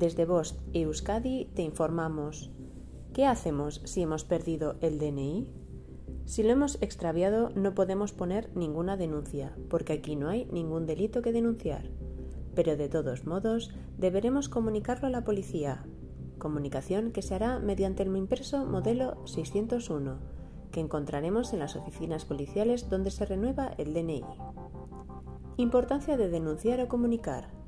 Desde Bost y Euskadi te informamos. ¿Qué hacemos si hemos perdido el DNI? Si lo hemos extraviado no podemos poner ninguna denuncia, porque aquí no hay ningún delito que denunciar. Pero de todos modos deberemos comunicarlo a la policía. Comunicación que se hará mediante el impreso modelo 601, que encontraremos en las oficinas policiales donde se renueva el DNI. Importancia de denunciar o comunicar.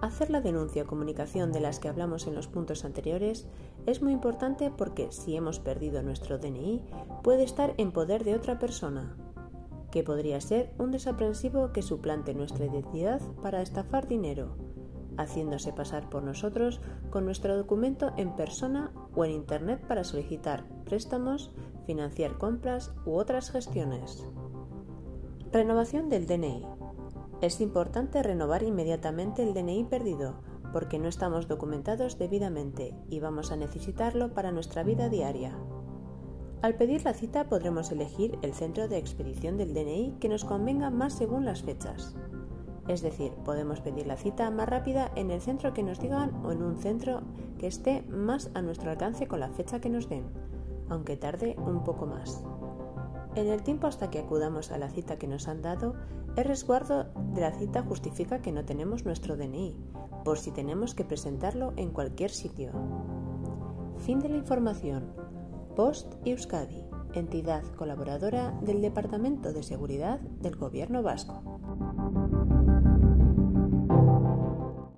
Hacer la denuncia o comunicación de las que hablamos en los puntos anteriores es muy importante porque si hemos perdido nuestro DNI puede estar en poder de otra persona, que podría ser un desaprensivo que suplante nuestra identidad para estafar dinero, haciéndose pasar por nosotros con nuestro documento en persona o en Internet para solicitar préstamos, financiar compras u otras gestiones. Renovación del DNI. Es importante renovar inmediatamente el DNI perdido porque no estamos documentados debidamente y vamos a necesitarlo para nuestra vida diaria. Al pedir la cita podremos elegir el centro de expedición del DNI que nos convenga más según las fechas. Es decir, podemos pedir la cita más rápida en el centro que nos digan o en un centro que esté más a nuestro alcance con la fecha que nos den, aunque tarde un poco más. En el tiempo hasta que acudamos a la cita que nos han dado, el resguardo de la cita justifica que no tenemos nuestro DNI, por si tenemos que presentarlo en cualquier sitio. Fin de la información. Post Euskadi, entidad colaboradora del Departamento de Seguridad del Gobierno Vasco.